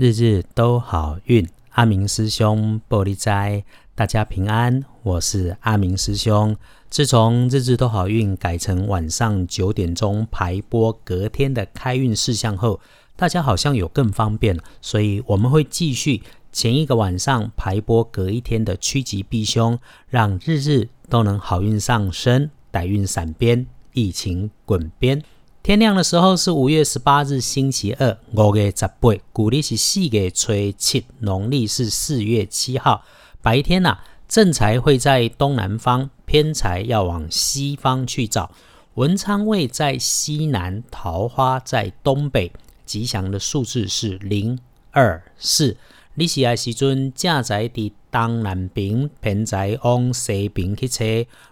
日日都好运，阿明师兄玻璃斋，大家平安。我是阿明师兄。自从日日都好运改成晚上九点钟排播隔天的开运事项后，大家好像有更方便，所以我们会继续前一个晚上排播隔一天的趋吉避凶，让日日都能好运上升，歹运闪边，疫情滚边。天亮的时候是五月十八日，星期二，五月十八，古历是四月初七，农历是四月七号。白天呐，正财会在东南方，偏财要往西方去找。文昌位在西南，桃花在东北。吉祥的数字是零二四。你是爱时尊，正在伫东南边，偏在往西边去找。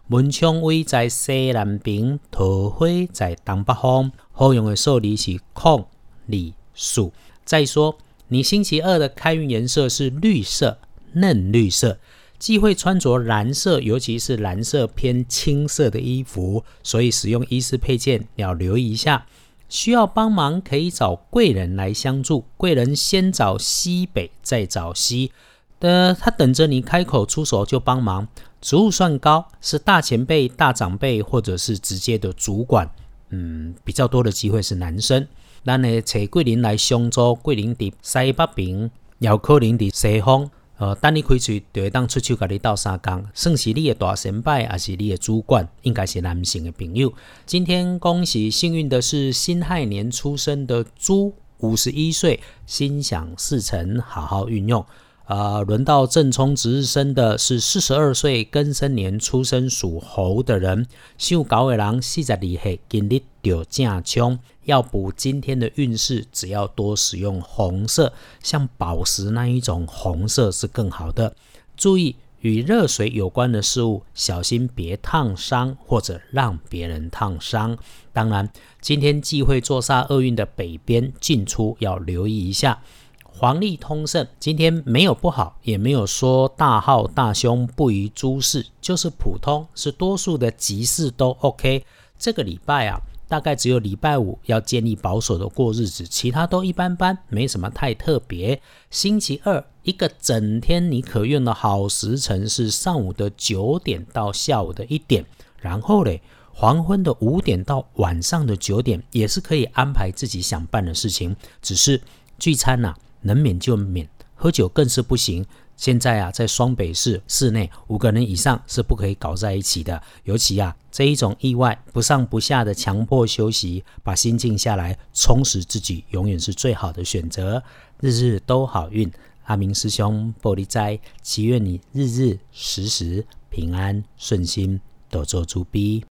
门窗位在西南边，桃花在东北方。好用的数字是空、里、数。再说，你星期二的开运颜色是绿色，嫩绿色。忌讳穿着蓝色，尤其是蓝色偏青色的衣服。所以使用衣饰配件要留意一下。需要帮忙可以找贵人来相助，贵人先找西北，再找西的，他等着你开口出手就帮忙。职务算高，是大前辈、大长辈，或者是直接的主管。嗯，比较多的机会是男生。那呢，找桂林来相助，桂林伫西北边，姚可能伫西方。呃，等你开嘴就会当出手，甲你斗三工，算是你的大神拜，还是你的主管？应该是男性的朋友。今天恭喜幸运的是辛亥年出生的猪，五十一岁，心想事成，好好运用。呃，轮到正冲值日生的是四十二岁庚申年出生属猴的人，属狗的人四十二岁，今日就正冲。要补今天的运势，只要多使用红色，像宝石那一种红色是更好的。注意与热水有关的事物，小心别烫伤或者让别人烫伤。当然，今天忌讳坐煞厄运的北边进出要留意一下。黄历通胜，今天没有不好，也没有说大号大凶不宜诸事，就是普通，是多数的吉事都 OK。这个礼拜啊，大概只有礼拜五要建立保守的过日子，其他都一般般，没什么太特别。星期二一个整天你可用的好时辰是上午的九点到下午的一点，然后嘞，黄昏的五点到晚上的九点也是可以安排自己想办的事情，只是聚餐呐。能免就免，喝酒更是不行。现在啊，在双北市室内五个人以上是不可以搞在一起的。尤其啊，这一种意外不上不下的强迫休息，把心静下来，充实自己，永远是最好的选择。日日都好运，阿明师兄玻璃斋，祈愿你日日时时平安顺心，多做猪逼。